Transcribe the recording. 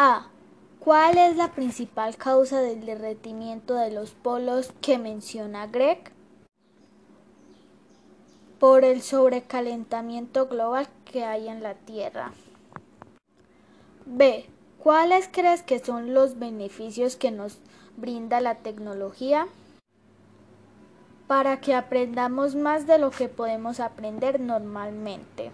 A. ¿Cuál es la principal causa del derretimiento de los polos que menciona Greg? Por el sobrecalentamiento global que hay en la Tierra. B. ¿Cuáles crees que son los beneficios que nos brinda la tecnología? Para que aprendamos más de lo que podemos aprender normalmente.